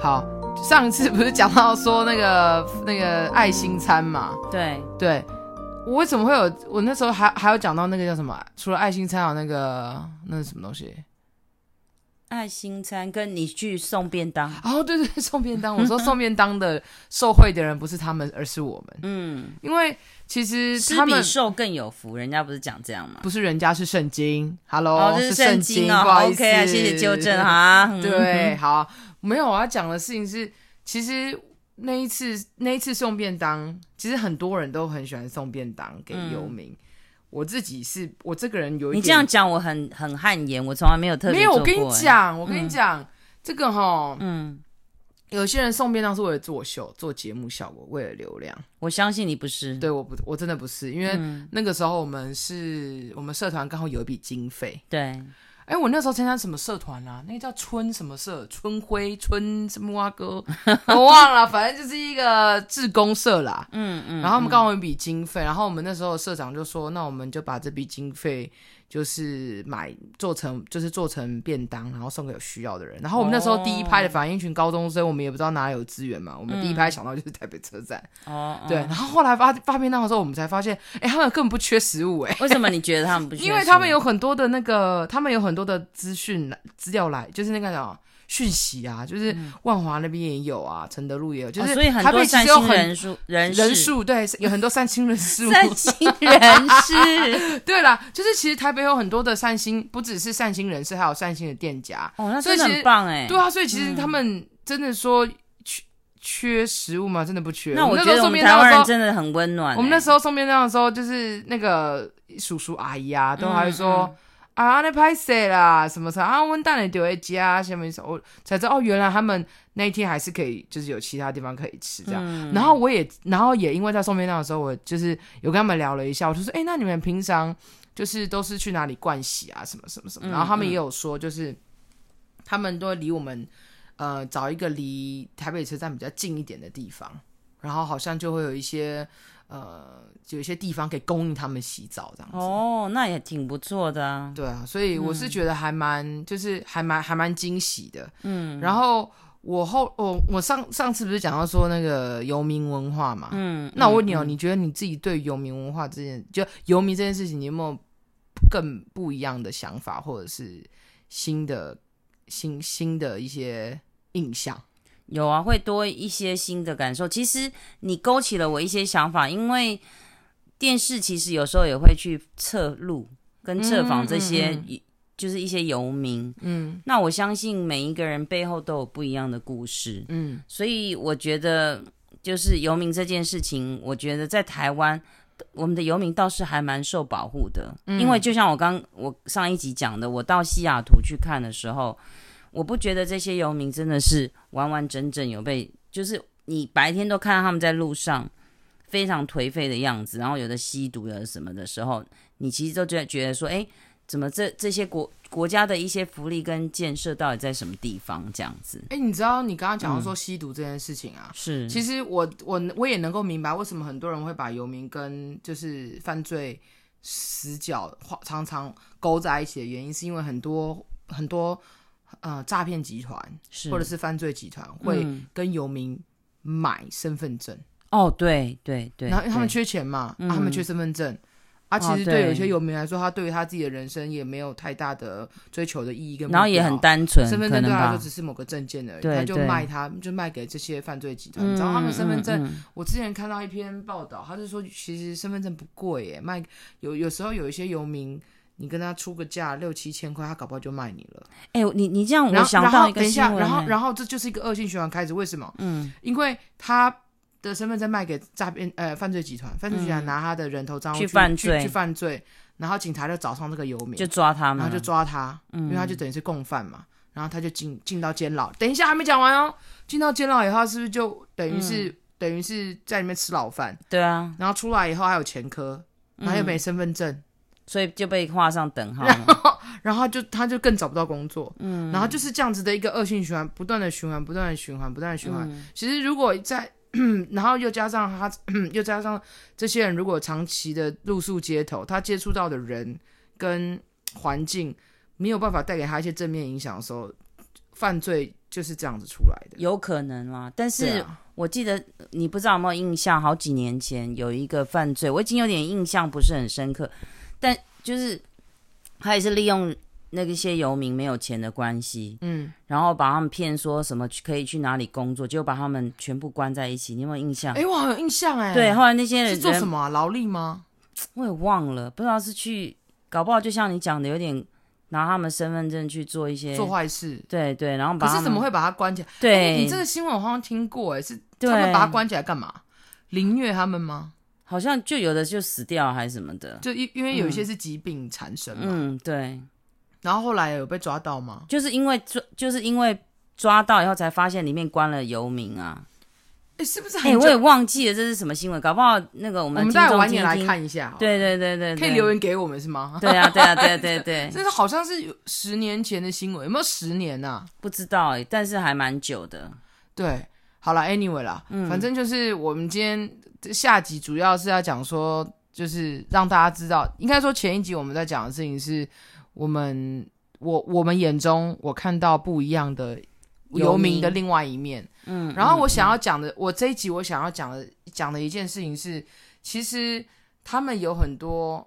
好，上一次不是讲到说那个那个爱心餐嘛？对对，我为什么会有？我那时候还还有讲到那个叫什么？除了爱心餐，有那个那是什么东西？爱心餐跟你去送便当哦，对对，送便当。我说送便当的受惠的人不是他们，而是我们。嗯，因为其实他们受更有福，人家不是讲这样吗？不是，人家是圣经。Hello，哦、是圣经哦。好，OK 啊，谢谢纠正哈。对，好，没有我要讲的事情是，其实那一次那一次送便当，其实很多人都很喜欢送便当给游民。嗯我自己是我这个人有一点，你这样讲我很很汗颜，我从来没有特别、欸、没有。我跟你讲，我跟你讲、嗯，这个哈，嗯，有些人送便当是为了作秀、做节目效果，为了流量。我相信你不是，对，我不，我真的不是，因为那个时候我们是我们社团刚好有一笔经费，对。哎，我那时候参加什么社团啊？那个叫春什么社？春晖春什么啊哥？我忘了，反正就是一个志工社啦。嗯嗯。然后我们刚好有一笔经费，然后我们那时候社长就说：“那我们就把这笔经费。”就是买做成，就是做成便当，然后送给有需要的人。然后我们那时候第一拍的反应，群高中生，我们也不知道哪里有资源嘛。我们第一拍想到就是台北车站。哦、嗯。对。然后后来发发便当的时候，我们才发现，哎、欸，他们根本不缺食物、欸，哎。为什么你觉得他们不 缺？因为他们有很多的那个，他们有很多的资讯资料来，就是那个什么。讯息啊，就是万华那边也有啊，承、嗯、德路也有，就是、哦、所以很多善心人数人人数对，有很多善心人士，善心人士 对啦，就是其实台北有很多的善心，不只是善心人士，还有善心的店家哦，那真的很棒哎，对啊，所以其实他们真的说缺、嗯、缺食物吗？真的不缺。那我觉得我们台湾人真的很温暖。我们那时候送便当的时候，就是那个叔叔阿姨啊，都还会说。嗯嗯啊，那拍谁啦，什么啥啊？温蛋的丢在家，下面我才知道哦，原来他们那一天还是可以，就是有其他地方可以吃这样。嗯、然后我也，然后也因为在送便当的时候，我就是有跟他们聊了一下，我就说，哎、欸，那你们平常就是都是去哪里灌洗啊？什么什么什么？然后他们也有说，就是、嗯、他们都会离我们呃找一个离台北车站比较近一点的地方，然后好像就会有一些。呃，有一些地方可以供应他们洗澡这样子哦，那也挺不错的啊。对啊，所以我是觉得还蛮、嗯，就是还蛮还蛮惊喜的。嗯，然后我后我我上上次不是讲到说那个游民文化嘛？嗯，那我问你哦、嗯，你觉得你自己对游民文化这件，就游民这件事情，你有没有更不一样的想法，或者是新的新新的一些印象？有啊，会多一些新的感受。其实你勾起了我一些想法，因为电视其实有时候也会去测录跟测访这些，嗯嗯嗯、就是一些游民。嗯，那我相信每一个人背后都有不一样的故事。嗯，所以我觉得就是游民这件事情，我觉得在台湾，我们的游民倒是还蛮受保护的。嗯，因为就像我刚我上一集讲的，我到西雅图去看的时候。我不觉得这些游民真的是完完整整有被，就是你白天都看到他们在路上非常颓废的样子，然后有的吸毒的什么的时候，你其实都觉觉得说，哎，怎么这这些国国家的一些福利跟建设到底在什么地方这样子？哎，你知道你刚刚讲到说吸毒这件事情啊，嗯、是，其实我我我也能够明白为什么很多人会把游民跟就是犯罪死角常常勾在一起的原因，是因为很多很多。呃，诈骗集团或者是犯罪集团会跟游民买身份证。哦，对对对，然后因为他们缺钱嘛，啊、他们缺身份证。嗯、啊，其实对有些游民来说，他对于他自己的人生也没有太大的追求的意义跟，然后也很单纯，身份证对他来说只是某个证件而已，他就卖他，就卖给这些犯罪集团。然后他们身份证、嗯嗯，我之前看到一篇报道，他就说其实身份证不贵耶，卖有有时候有一些游民。你跟他出个价六七千块，他搞不好就卖你了。哎、欸，你你这样，我想到一个新闻、欸。然后，然后这就是一个恶性循环开始。为什么？嗯，因为他的身份在卖给诈骗呃犯罪集团，犯罪集团拿他的人头账户去犯罪去，去犯罪，然后警察就找上这个游民，就抓他嘛，然后就抓他，嗯、因为他就等于是共犯嘛，然后他就进进到监牢。等一下还没讲完哦，进到监牢以后，他是不是就等于是、嗯、等于是在里面吃牢饭？对啊，然后出来以后还有前科，然后又没身份证。嗯所以就被画上等号，然后，然后就他就更找不到工作，嗯，然后就是这样子的一个恶性循环，不断的循环，不断的循环，不断的循环。嗯、其实如果在，然后又加上他，又加上这些人如果长期的露宿街头，他接触到的人跟环境没有办法带给他一些正面影响的时候，犯罪就是这样子出来的，有可能啦。但是、啊、我记得你不知道有没有印象，好几年前有一个犯罪，我已经有点印象不是很深刻，但就是他也是利用那个些游民没有钱的关系，嗯，然后把他们骗说什么可以去哪里工作，就把他们全部关在一起。你有没有印象？哎、欸，我好有印象哎。对，后来那些人是做什么、啊？劳力吗？我也忘了，不知道是去，搞不好就像你讲的，有点拿他们身份证去做一些做坏事。对对，然后把可是怎么会把他关起来？对、欸，你这个新闻我好像听过，哎，是他们把他关起来干嘛？凌虐他们吗？好像就有的就死掉还是什么的，就因因为有一些是疾病产生嘛。嗯，对。然后后来有被抓到吗？就是因为抓，就是因为抓到以后才发现里面关了游民啊。哎，是不是？哎，我也忘记了这是什么新闻，搞不好那个我们我们待会晚点来看一下。对对对对，可以留言给我们是吗？对啊对啊对对对，这是好像是有十年前的新闻，有没有十年呐？不知道哎，但是还蛮久的。对，好了，anyway 啦，反正就是我们今天下集主要是要讲说，就是让大家知道，应该说前一集我们在讲的事情是我们我我们眼中我看到不一样的。游民的另外一面，嗯，然后我想要讲的，嗯、我这一集我想要讲的讲的一件事情是，其实他们有很多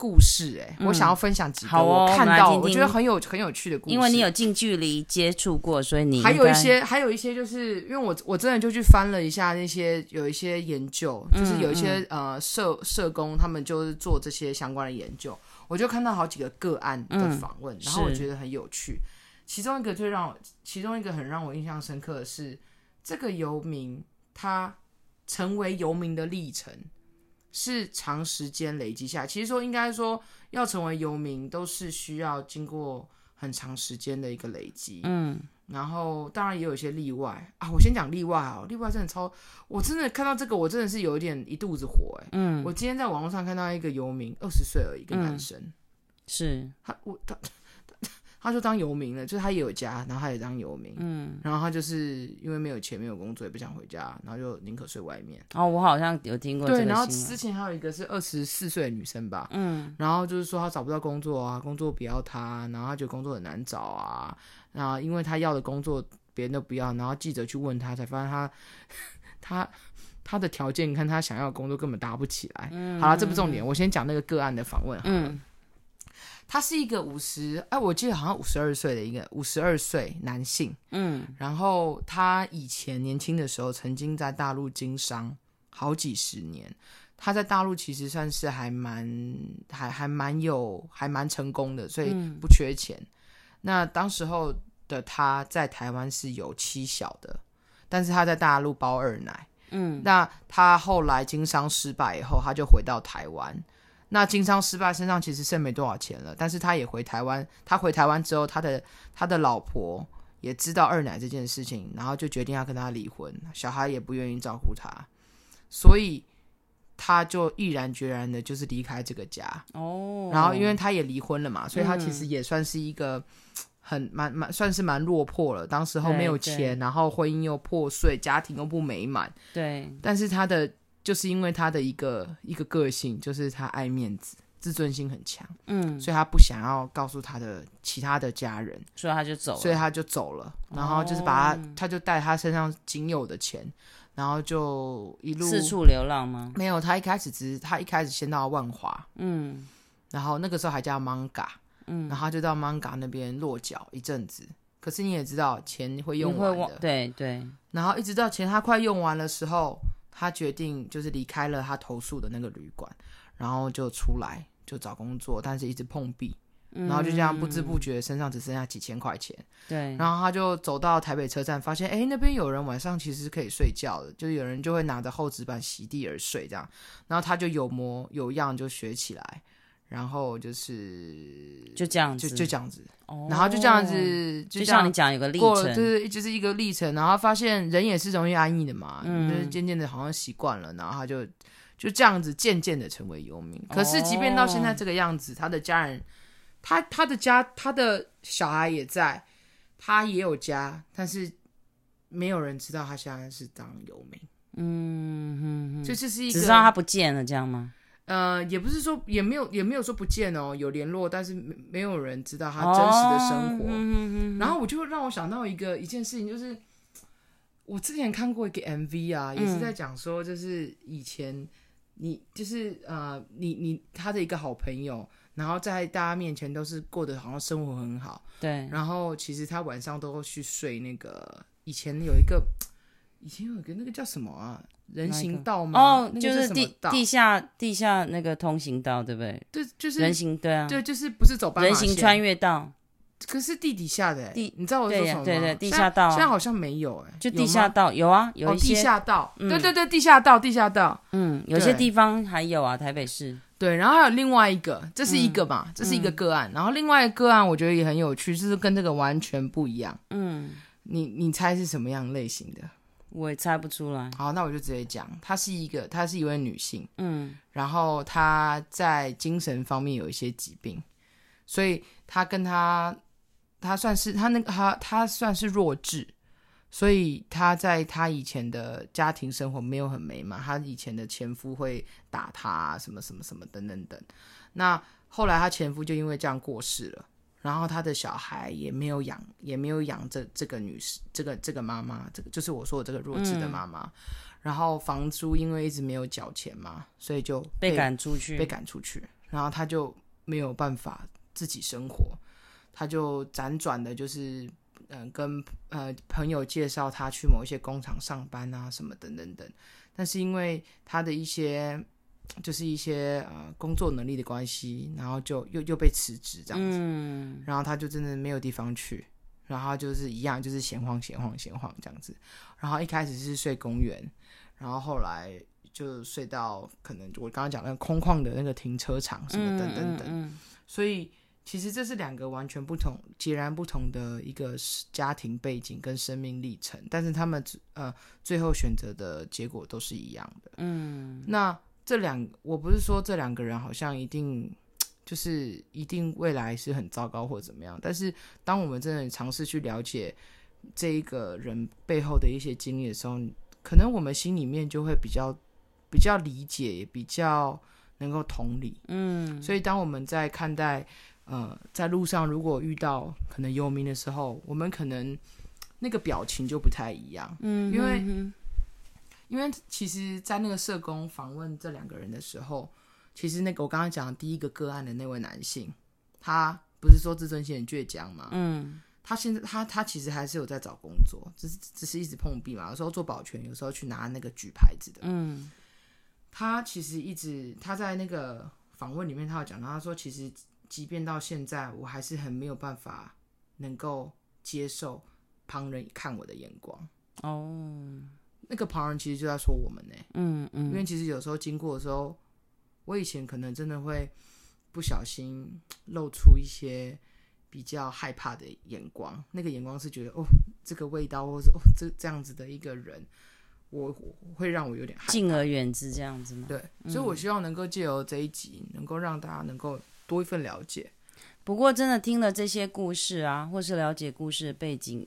故事、欸，哎、嗯，我想要分享几个我看到我，觉得很有很有趣的故事，因为你有近距离接触过，所以你还有一些还有一些就是因为我我真的就去翻了一下那些有一些研究，就是有一些、呃社社工他们就是做这些相关的研究，我就看到好几个个案的访问，嗯、然后我觉得很有趣。其中一个最让我，其中一个很让我印象深刻的是，这个游民他成为游民的历程是长时间累积下来。其实说应该说要成为游民都是需要经过很长时间的一个累积。嗯，然后当然也有一些例外啊。我先讲例外啊，例外真的超，我真的看到这个我真的是有一点一肚子火哎。嗯，我今天在网络上看到一个游民，二十岁而已，一个男生，嗯、是他我他。他就当游民了，就是他也有家，然后他也当游民，嗯，然后他就是因为没有钱、没有工作，也不想回家，然后就宁可睡外面。哦，我好像有听过。对，然后之前还有一个是二十四岁的女生吧，嗯，然后就是说她找不到工作啊，工作不要她，然后她觉得工作很难找啊，然后因为她要的工作别人都不要，然后记者去问她，才发现她 她她的条件，你看她想要的工作根本搭不起来。嗯，好了，这不重点，我先讲那个个案的访问。嗯。他是一个五十，哎，我记得好像五十二岁的一个五十二岁男性，嗯，然后他以前年轻的时候曾经在大陆经商好几十年，他在大陆其实算是还蛮还还蛮有还蛮成功的，所以不缺钱。嗯、那当时候的他在台湾是有妻小的，但是他在大陆包二奶，嗯，那他后来经商失败以后，他就回到台湾。那经商失败，身上其实剩没多少钱了，但是他也回台湾。他回台湾之后，他的他的老婆也知道二奶这件事情，然后就决定要跟他离婚，小孩也不愿意照顾他，所以他就毅然决然的，就是离开这个家。哦，然后因为他也离婚了嘛，所以他其实也算是一个很蛮蛮算是蛮落魄了。当时候没有钱，然后婚姻又破碎，家庭又不美满。对，但是他的。就是因为他的一个一个个性，就是他爱面子，自尊心很强，嗯，所以他不想要告诉他的其他的家人，所以他就走了，所以他就走了，然后就是把他，哦、他就带他身上仅有的钱，然后就一路四处流浪吗？没有，他一开始只是他一开始先到万华，嗯，然后那个时候还叫 Manga，嗯，然后他就到 Manga 那边落脚一阵子，可是你也知道钱会用完的，对对，然后一直到钱他快用完的时候。他决定就是离开了他投诉的那个旅馆，然后就出来就找工作，但是一直碰壁，嗯、然后就这样不知不觉身上只剩下几千块钱。对，然后他就走到台北车站，发现哎那边有人晚上其实是可以睡觉的，就是有人就会拿着厚纸板席地而睡这样，然后他就有模有样就学起来。然后就是就这样子，就就这样子，哦、然后就这样子，就，像你讲有个历程，就是就是一个历程。然后发现人也是容易安逸的嘛，嗯、就是渐渐的好像习惯了，然后他就就这样子渐渐的成为游民。可是即便到现在这个样子，他的家人，他他的家，他的小孩也在，他也有家，但是没有人知道他现在是当游民。嗯哼哼，就这是一个，只知道他不见了这样吗？呃，也不是说也没有也没有说不见哦，有联络，但是没没有人知道他真实的生活。哦、然后我就让我想到一个一件事情，就是我之前看过一个 MV 啊，也是在讲说，就是以前你就是呃，你你他的一个好朋友，然后在大家面前都是过得好像生活很好，对。然后其实他晚上都会去睡那个以前有一个以前有一个那个叫什么啊？人行道吗？哦，就是地地下地下那个通行道，对不对？对，就是人行，对啊，对，就是不是走人行穿越道，可是地底下的地，你知道我说什么吗？对对，地下道，现在好像没有哎，就地下道有啊，有一些。地下道，对对对，地下道，地下道，嗯，有些地方还有啊，台北市，对，然后还有另外一个，这是一个嘛，这是一个个案，然后另外一个个案我觉得也很有趣，就是跟这个完全不一样，嗯，你你猜是什么样类型的？我也猜不出来。好，那我就直接讲，她是一个，她是一位女性，嗯，然后她在精神方面有一些疾病，所以她跟她，她算是她那个她她算是弱智，所以她在她以前的家庭生活没有很美满，她以前的前夫会打她啊，什么什么什么等等等，那后来她前夫就因为这样过世了。然后他的小孩也没有养，也没有养这这个女士，这个这个妈妈，这个就是我说的这个弱智的妈妈。嗯、然后房租因为一直没有缴钱嘛，所以就被，被赶出去，被赶出去。然后他就没有办法自己生活，他就辗转的，就是嗯、呃，跟呃朋友介绍他去某一些工厂上班啊，什么等等等。但是因为他的一些。就是一些呃工作能力的关系，然后就又又被辞职这样子，嗯，然后他就真的没有地方去，然后就是一样就是闲晃闲晃闲晃这样子，然后一开始是睡公园，然后后来就睡到可能我刚刚讲那个空旷的那个停车场什么等等等，嗯嗯嗯，所以其实这是两个完全不同、截然不同的一个家庭背景跟生命历程，但是他们呃最后选择的结果都是一样的，嗯，那。这两，我不是说这两个人好像一定 就是一定未来是很糟糕或者怎么样，但是当我们真的尝试去了解这一个人背后的一些经历的时候，可能我们心里面就会比较比较理解，也比较能够同理。嗯，所以当我们在看待呃在路上如果遇到可能游民的时候，我们可能那个表情就不太一样。嗯，因为。因为其实，在那个社工访问这两个人的时候，其实那个我刚刚讲的第一个个案的那位男性，他不是说自尊心很倔强吗？嗯，他现在他他其实还是有在找工作，只是只是一直碰壁嘛。有时候做保全，有时候去拿那个举牌子的。嗯，他其实一直他在那个访问里面，他有讲到，他说其实即便到现在，我还是很没有办法能够接受旁人看我的眼光。哦。那个旁人其实就在说我们呢，嗯嗯，因为其实有时候经过的时候，我以前可能真的会不小心露出一些比较害怕的眼光，那个眼光是觉得哦，这个味道，或是哦，这这样子的一个人，我，会让我有点，敬而远之这样子吗？对，所以我希望能够借由这一集，能够让大家能够多一份了解。不过，真的听了这些故事啊，或是了解故事的背景。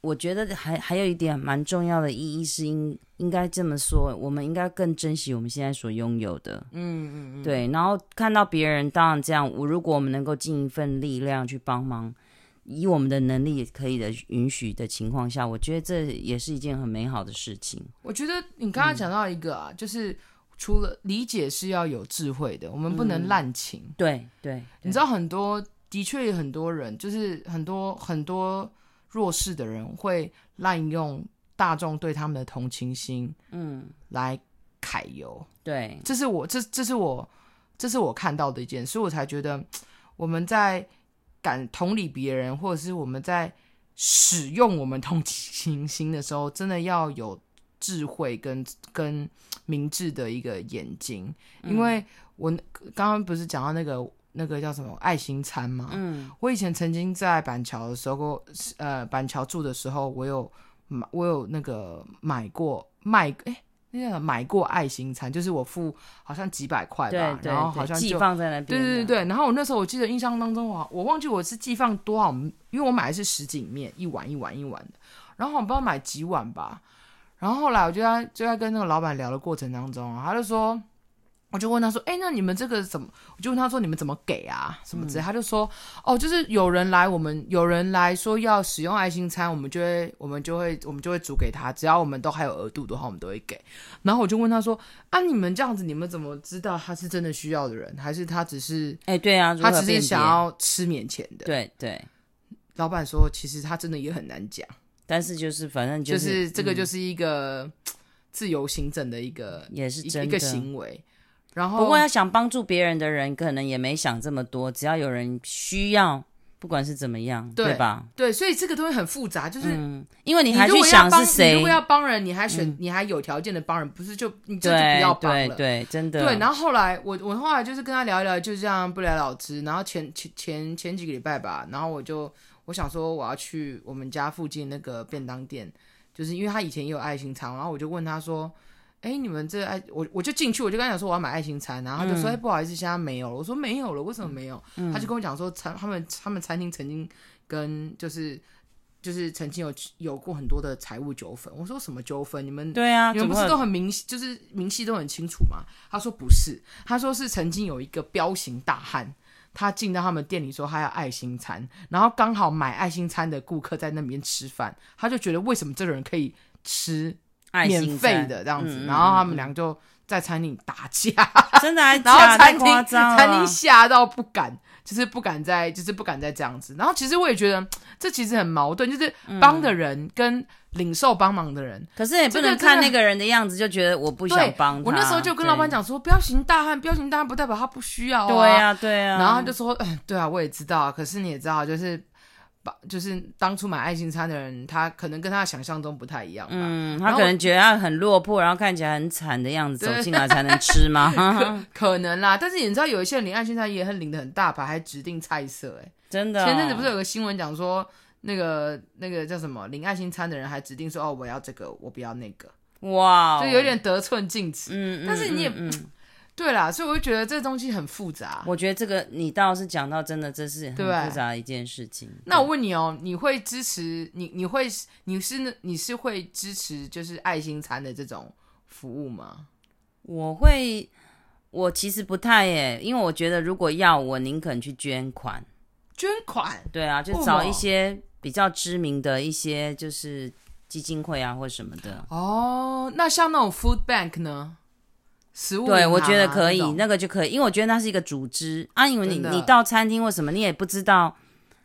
我觉得还还有一点蛮重要的意义是应应该这么说，我们应该更珍惜我们现在所拥有的。嗯嗯嗯，对。然后看到别人当然这样，我如果我们能够尽一份力量去帮忙，以我们的能力可以的允许的情况下，我觉得这也是一件很美好的事情。我觉得你刚刚讲到一个啊，嗯、就是除了理解是要有智慧的，我们不能滥情。嗯、对对，你知道很多的确有很多人，就是很多很多。弱势的人会滥用大众对他们的同情心，嗯，来揩油。对，这是我这这是我这是我看到的一件，所以我才觉得我们在感同理别人，或者是我们在使用我们同情心的时候，真的要有智慧跟跟明智的一个眼睛。嗯，因为我刚刚不是讲到那个。那个叫什么爱心餐嘛？嗯，我以前曾经在板桥的时候，呃，板桥住的时候，我有买，我有那个买过卖，哎，那个买过爱心餐，就是我付好像几百块吧，然后好像就寄放在那边，对对对对。然后我那时候我记得印象当中，我我忘记我是寄放多少，因为我买的是什锦面，一碗一碗一碗的，然后我不知道买几碗吧。然后后来我就在就在跟那个老板聊的过程当中，他就说。我就问他说：“哎、欸，那你们这个怎么？”我就问他说：“你们怎么给啊？什么之类？”嗯、他就说：“哦，就是有人来，我们有人来说要使用爱心餐，我们就会，我们就会，我们就会煮给他。只要我们都还有额度的话，我们都会给。”然后我就问他说：“啊，你们这样子，你们怎么知道他是真的需要的人，还是他只是……哎、欸，对啊，他只是想要吃免钱的？”对对，老板说：“其实他真的也很难讲，但是就是反正就是、就是、这个就是一个 自由行政的一个，也是一个行为。”然后，不过要想帮助别人的人，可能也没想这么多。只要有人需要，不管是怎么样，对，对吧？对，所以这个东西很复杂，就是、嗯、因为你还去想是谁。如果要帮人，你还选，嗯、你还有条件的帮人，不是就你这就不要帮了。对，对，真的。对，然后后来我我后来就是跟他聊一聊，就这样不了了之。然后前前前前几个礼拜吧，然后我就我想说我要去我们家附近那个便当店，就是因为他以前也有爱心餐，然后我就问他说。哎，你们这爱我我就进去，我就跟他讲说我要买爱心餐，然后他就说，不好意思，现在没有了。我说没有了，为什么没有？嗯、他就跟我讲说，餐他们他们餐厅曾经跟就是就是曾经有有过很多的财务纠纷。我说什么纠纷？你们对啊，你们不是都很明，就是明细都很清楚吗？他说不是，他说是曾经有一个彪形大汉，他进到他们店里说他要爱心餐，然后刚好买爱心餐的顾客在那边吃饭，他就觉得为什么这个人可以吃？免费的这样子，嗯、然后他们俩就在餐厅打架，真的还 然后餐厅 餐厅吓到不敢，就是不敢再，就是不敢再这样子。然后其实我也觉得这其实很矛盾，就是帮的人跟领受帮忙的人，嗯、可是也不能看那个人的样子就觉得我不想帮他。我那时候就跟老板讲说，彪形大汉，彪形大汉不代表他不需要啊。对啊，对啊。然后他就说，嗯，对啊，我也知道，可是你也知道，就是。就是当初买爱心餐的人，他可能跟他想象中不太一样。嗯，他可能觉得他很落魄，然后看起来很惨的样子走进来才能吃吗？可，可能啦，但是你知道有一些人领爱心餐也很领的很大牌，还指定菜色，哎，真的、哦。前阵子不是有个新闻讲说，那个那个叫什么领爱心餐的人还指定说，哦，我要这个，我不要那个。哇，就有点得寸进尺。嗯，但是你也。嗯嗯对啦，所以我就觉得这东西很复杂。我觉得这个你倒是讲到真的，这是很复杂的一件事情。那我问你哦，你会支持你？你会你是你是会支持就是爱心餐的这种服务吗？我会，我其实不太耶，因为我觉得如果要，我宁肯去捐款。捐款？对啊，就找一些比较知名的一些就是基金会啊，或什么的。哦，那像那种 food bank 呢？食物对，我觉得可以，那个就可以，因为我觉得那是一个组织啊。因为你你到餐厅或什么，你也不知道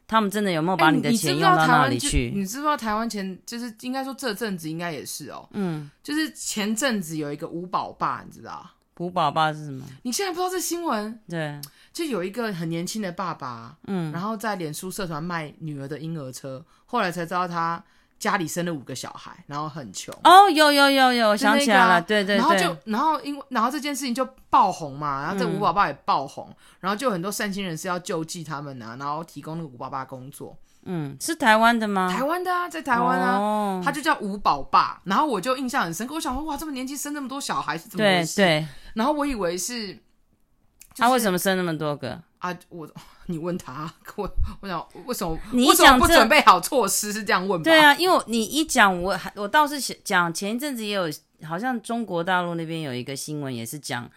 他们真的有没有把你的钱用到哪里去。你知不知道台湾前就是应该说这阵子应该也是哦，嗯，就是前阵子有一个五宝爸，你知道？五宝爸是什么？你现在不知道这新闻？对，就有一个很年轻的爸爸，嗯，然后在脸书社团卖女儿的婴儿车，后来才知道他。家里生了五个小孩，然后很穷哦，有有有有，想起来了，对对对，然后就然后因为然后这件事情就爆红嘛，然后这五宝爸也爆红，嗯、然后就很多善心人士要救济他们啊，然后提供那个五宝爸工作。嗯，是台湾的吗？台湾的啊，在台湾啊，哦、他就叫五宝爸，然后我就印象很深刻，我想说哇，这么年纪生那么多小孩是怎么回事？对对，然后我以为是，他为什么生那么多个啊？我。你问他，我我想为什么？你为什么不准备好措施？是这样问吧？对啊，因为你一讲，我还我倒是讲前一阵子也有，好像中国大陆那边有一个新闻，也是讲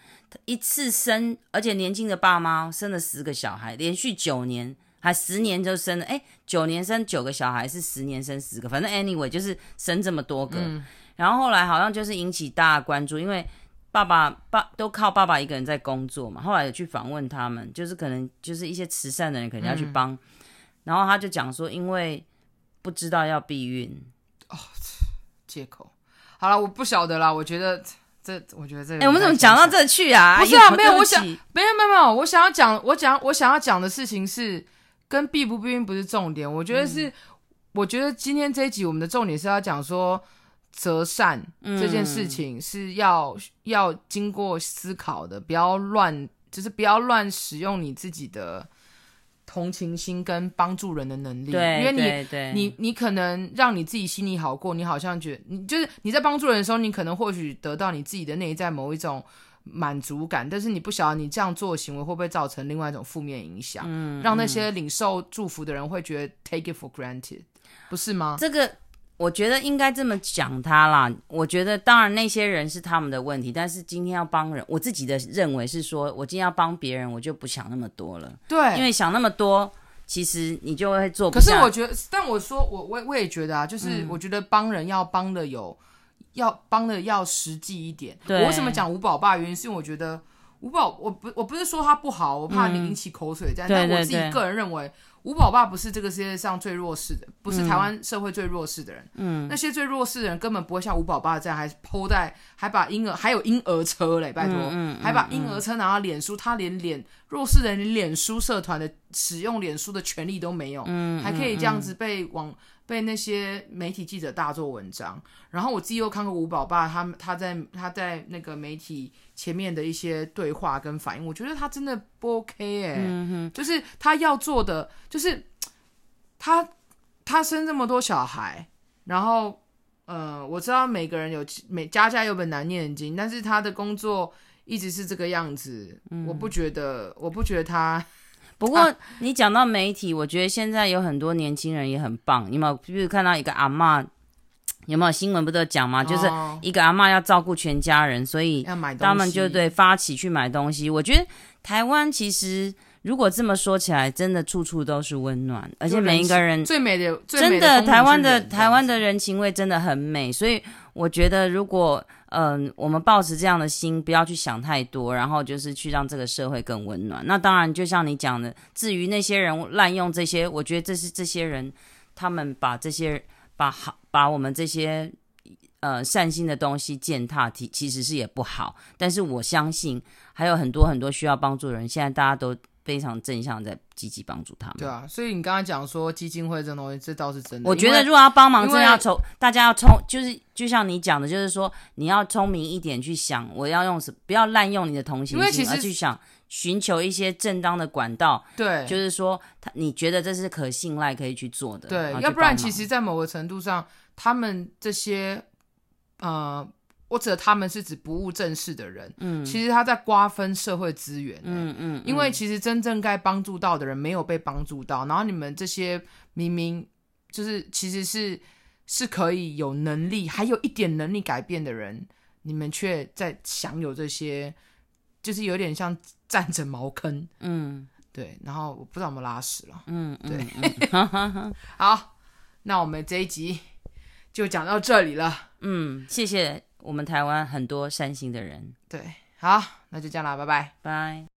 一次生，而且年轻的爸妈生了十个小孩，连续九年还十年就生了，哎，九年生九个小孩，是十年生十个，反正 anyway 就是生这么多个，嗯、然后后来好像就是引起大家关注，因为。爸爸爸都靠爸爸一个人在工作嘛，后来有去访问他们，就是可能就是一些慈善的人可能要去帮，嗯、然后他就讲说，因为不知道要避孕哦，借口。好了，我不晓得啦，我觉得这，我觉得这，哎、欸，我们怎么讲到这去啊？不是啊，没有，我想，没有，没有，没有，我想要讲，我讲，我想要讲的事情是跟避不避孕不是重点，我觉得是，嗯、我觉得今天这一集我们的重点是要讲说。择善这件事情是要、嗯、要经过思考的，不要乱，就是不要乱使用你自己的同情心跟帮助人的能力。对，因为你你你可能让你自己心里好过，你好像觉得你就是你在帮助人的时候，你可能或许得到你自己的内在某一种满足感，但是你不晓得你这样做的行为会不会造成另外一种负面影响，嗯、让那些领受祝福的人会觉得 take it for granted，不是吗？这个。我觉得应该这么讲他啦。我觉得当然那些人是他们的问题，但是今天要帮人，我自己的认为是说，我今天要帮别人，我就不想那么多了。对，因为想那么多，其实你就会做不。可是我觉得，但我说我我我也觉得啊，就是我觉得帮人要帮的有，嗯、要帮的要实际一点。对，我为什么讲五宝爸？原因是因为我觉得五宝，我不我不是说他不好，我怕你引起口水战，嗯、但我自己个人认为。五宝爸不是这个世界上最弱势的，不是台湾社会最弱势的人。嗯，那些最弱势的人根本不会像五宝爸这样，还 po 在，还把婴儿还有婴儿车嘞，拜托，嗯嗯、还把婴儿车拿到脸书，他连脸弱势人连脸书社团的使用脸书的权利都没有，嗯，还可以这样子被网。被那些媒体记者大做文章，然后我自己又看过吴宝爸他他在他在那个媒体前面的一些对话跟反应，我觉得他真的不 OK 哎、欸，嗯、就是他要做的就是他他生这么多小孩，然后呃我知道每个人有每家家有本难念的经，但是他的工作一直是这个样子，嗯、我不觉得我不觉得他。不过你讲到媒体，啊、我觉得现在有很多年轻人也很棒。你有没有，比如看到一个阿嬷，有没有新闻不都讲吗？哦、就是一个阿嬷要照顾全家人，所以他们就对发起去买东西。我觉得台湾其实如果这么说起来，真的处处都是温暖，而且每一个人最美的，真的台湾的台湾的人情味真的很美。所以我觉得如果。嗯，我们抱持这样的心，不要去想太多，然后就是去让这个社会更温暖。那当然，就像你讲的，至于那些人滥用这些，我觉得这是这些人他们把这些把好把我们这些呃善心的东西践踏，其其实是也不好。但是我相信还有很多很多需要帮助的人，现在大家都。非常正向，在积极帮助他们。对啊，所以你刚刚讲说基金会这种东西，这倒是真的。我觉得如果要帮忙，真的要从，大家要聪，就是就像你讲的，就是说你要聪明一点去想，我要用什，不要滥用你的同情心，而去想寻求一些正当的管道。对，就是说他你觉得这是可信赖可以去做的。对，要不然其实，在某个程度上，他们这些呃。或者他们是指不务正事的人，嗯，其实他在瓜分社会资源，嗯嗯，嗯，因为其实真正该帮助到的人没有被帮助到，然后你们这些明明就是其实是是可以有能力，还有一点能力改变的人，你们却在享有这些，就是有点像占着茅坑，嗯，对，然后我不知道有没有拉屎了，嗯，对，嗯、好，那我们这一集就讲到这里了，嗯，谢谢。我们台湾很多善心的人，对，好，那就这样啦，拜拜，拜。